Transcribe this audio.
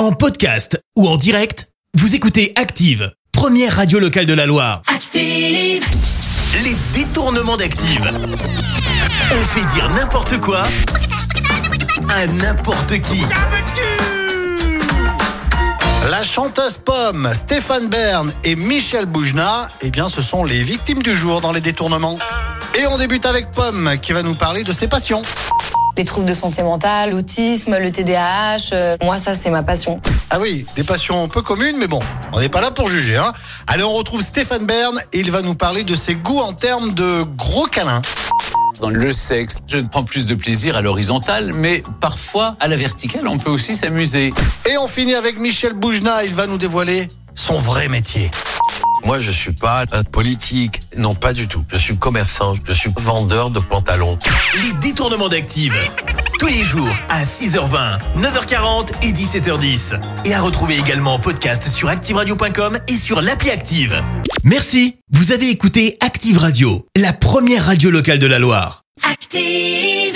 En podcast ou en direct, vous écoutez Active, première radio locale de la Loire. Active. Les détournements d'Active. On fait dire n'importe quoi à n'importe qui. La chanteuse pomme, Stéphane Bern et Michel Boujna, eh bien, ce sont les victimes du jour dans les détournements. Et on débute avec Pomme qui va nous parler de ses passions. Les troubles de santé mentale, l'autisme, le TDAH, euh, moi ça c'est ma passion. Ah oui, des passions peu communes, mais bon, on n'est pas là pour juger. Hein. Allez, on retrouve Stéphane Bern et il va nous parler de ses goûts en termes de gros câlins. Dans le sexe, je prends plus de plaisir à l'horizontale, mais parfois à la verticale, on peut aussi s'amuser. Et on finit avec Michel Boujna, il va nous dévoiler son vrai métier. Moi, je suis pas un politique. Non, pas du tout. Je suis commerçant. Je suis vendeur de pantalons. Les détournements d'Active. Tous les jours à 6h20, 9h40 et 17h10. Et à retrouver également en podcast sur ActiveRadio.com et sur l'appli Active. Merci. Vous avez écouté Active Radio, la première radio locale de la Loire. Active.